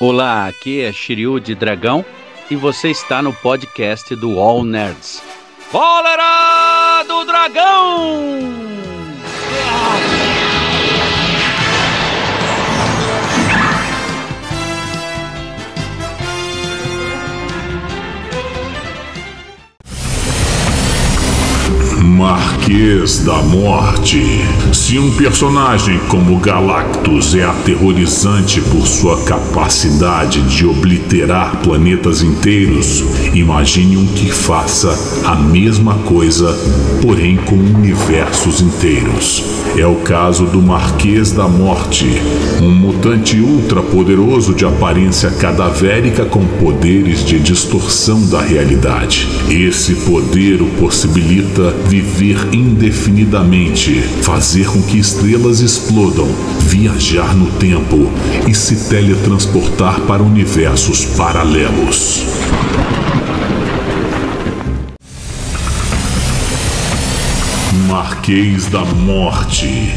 Olá, aqui é Shiryu de Dragão e você está no podcast do All Nerds. Cólera do Dragão! Marquês da Morte. Se um personagem como Galactus é aterrorizante por sua capacidade de obliterar planetas inteiros, imagine um que faça a mesma coisa, porém com universos inteiros. É o caso do Marquês da Morte, um mutante ultra poderoso de aparência cadavérica com poderes de distorção da realidade. Esse poder o possibilita viver indefinidamente, fazer com que estrelas explodam, viajar no tempo e se teletransportar para universos paralelos. Marquês da Morte.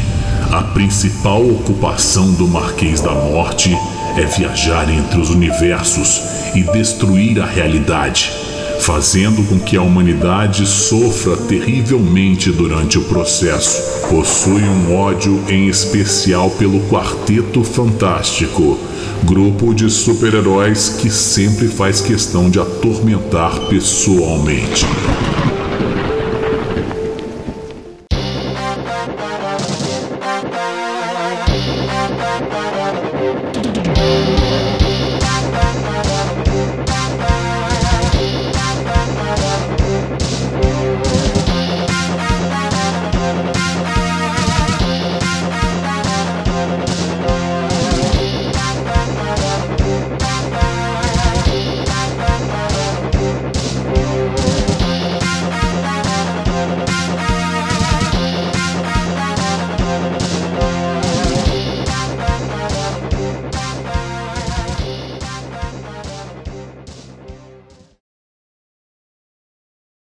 A principal ocupação do Marquês da Morte é viajar entre os universos e destruir a realidade, fazendo com que a humanidade sofra terrivelmente durante o processo. Possui um ódio em especial pelo Quarteto Fantástico, grupo de super-heróis que sempre faz questão de atormentar pessoalmente.